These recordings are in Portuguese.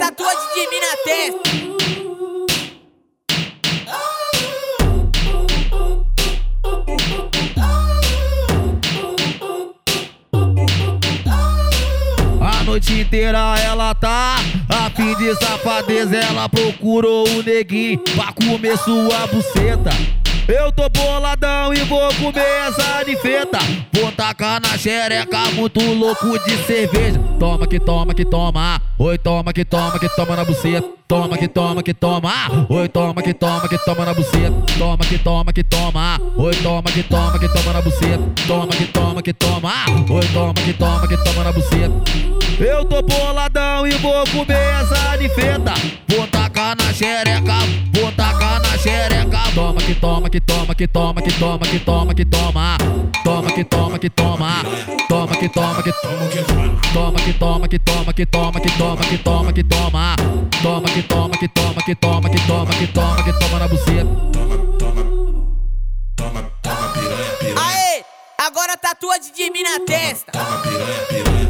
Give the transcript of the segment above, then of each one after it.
de mim na testa. A noite inteira ela tá a fim de safadeza. Ela procurou o neguinho pra comer sua buceta. Eu tô boladão e vou comer essa nifeta. Vou tacar na xereca, muito louco de cerveja. Toma que toma que toma. Oi, toma que toma que toma na buceta. Toma que toma que toma. Oi, toma que toma que toma na buceta. Toma que toma que toma. Oi, toma que toma que toma na buceta. Toma que toma que toma. Oi, toma que toma que toma na buceta. Eu tô boladão e vou comer essa nifeta. Vou tacar na xereca, vou tacar que toma, que toma, que toma, que toma, que toma, que toma. Toma que toma, que toma. Toma que toma, que toma, que toma, que toma, que toma, que toma, que toma, que toma. Toma que toma, que toma, que toma, que toma, que toma, que toma na buzina. Toma, toma. Toma, toma piranha, piranha. Aê! Agora tatua de mim na testa. Toma piranha, piranha.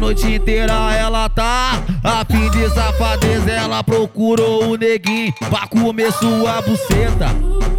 Noite inteira ela tá a fim de safadeza. Ela procurou o neguinho pra comer sua buceta.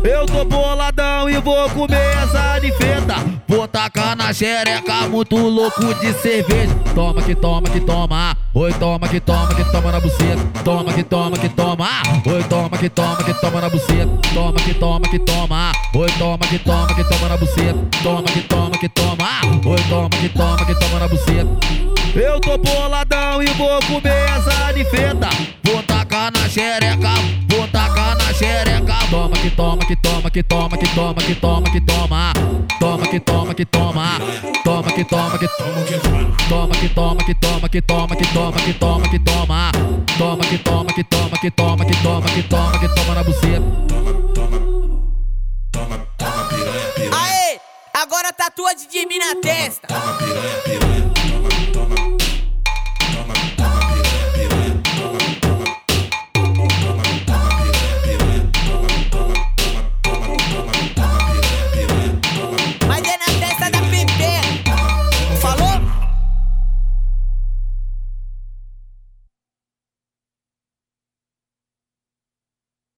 Eu tô boladão e vou comer essa nifeta. Vou tacar na xereca, muito louco de cerveja. Toma que toma que toma. Oi, toma que toma que toma na buceta. Toma que toma que toma. Oi, toma que toma que toma na buceta. Toma que toma que toma. Oi, toma que toma que toma na buceta. Toma que toma que toma. Oi, toma que toma que toma na buceta. Eu tô boladão e vou comer essa nifeta. Vou tacar na xereca, vou tacar na xereca. Toma que toma que toma que toma que toma que toma que toma. Toma que toma que toma. Toma que toma que toma que toma. toma que toma que toma que toma que toma que toma que toma. Toma que toma que toma que toma que toma que toma que toma na buceta. Toma, toma. Toma, toma piranha, piranha. Aê, agora tatua de mim na testa. Toma piranha, piranha.